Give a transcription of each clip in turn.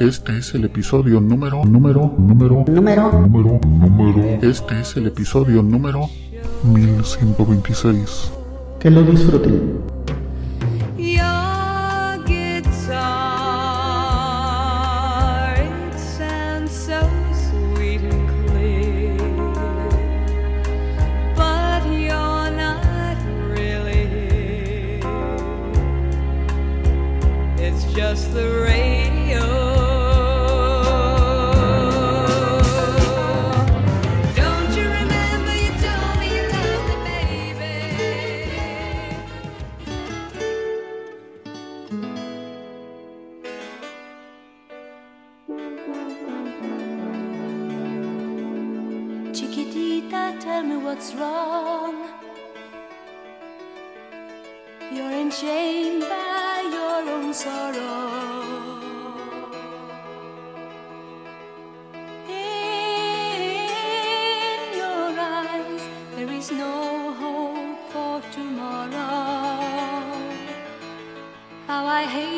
Este es el episodio número, número, número, Número. número, número. Este es el episodio número 1126. Que lo disfruten.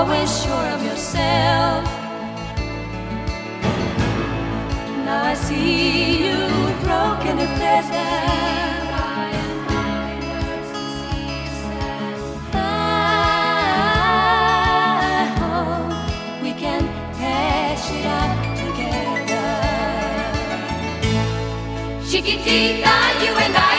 always sure of yourself. Now I see you broken and I Chiquitita, you and I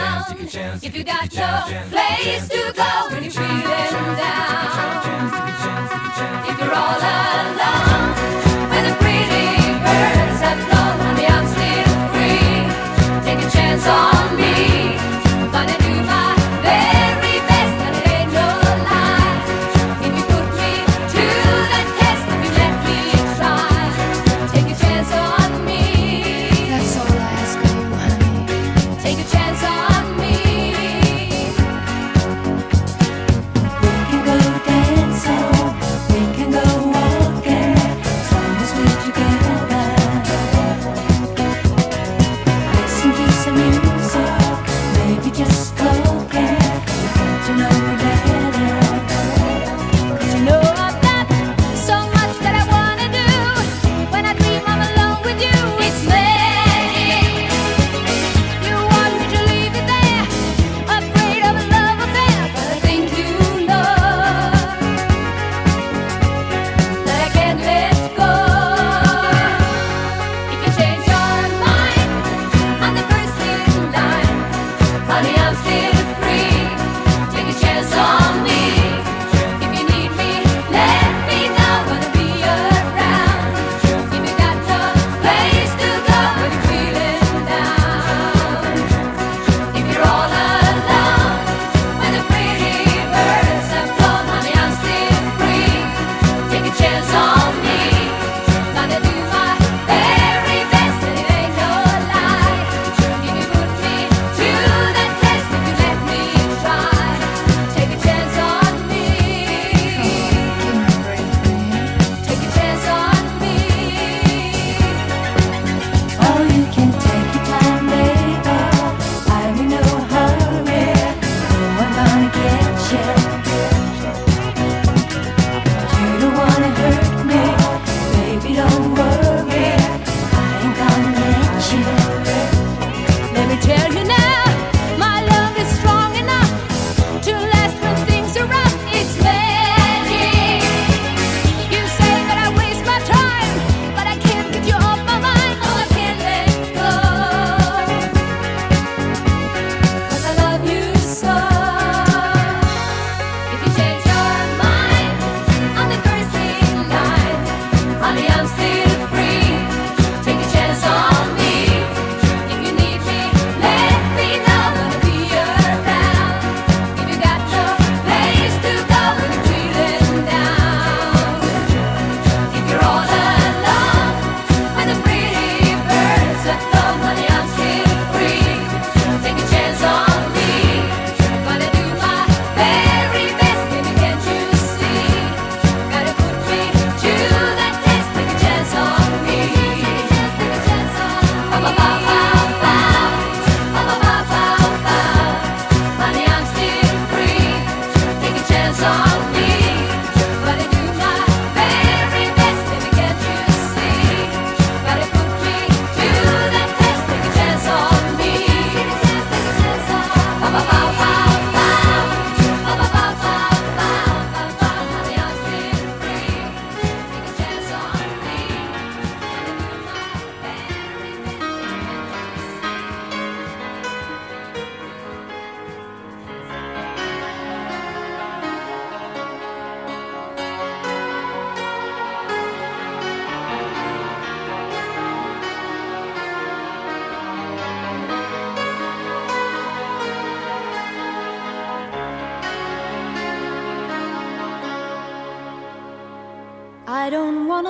chance, take a chance. If you got no place to go.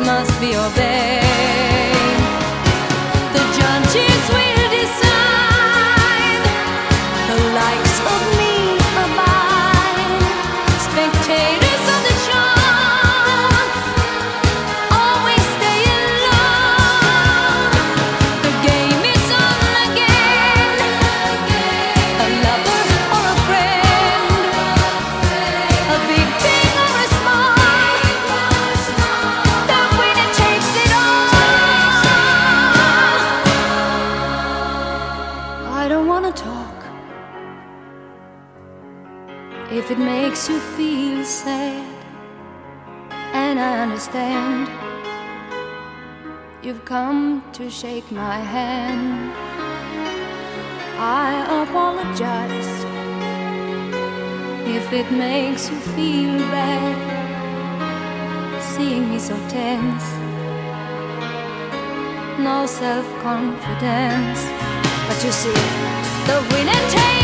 Must be obeyed. You've come to shake my hand. I apologize if it makes you feel bad seeing me so tense. No self confidence, but you see, the winner takes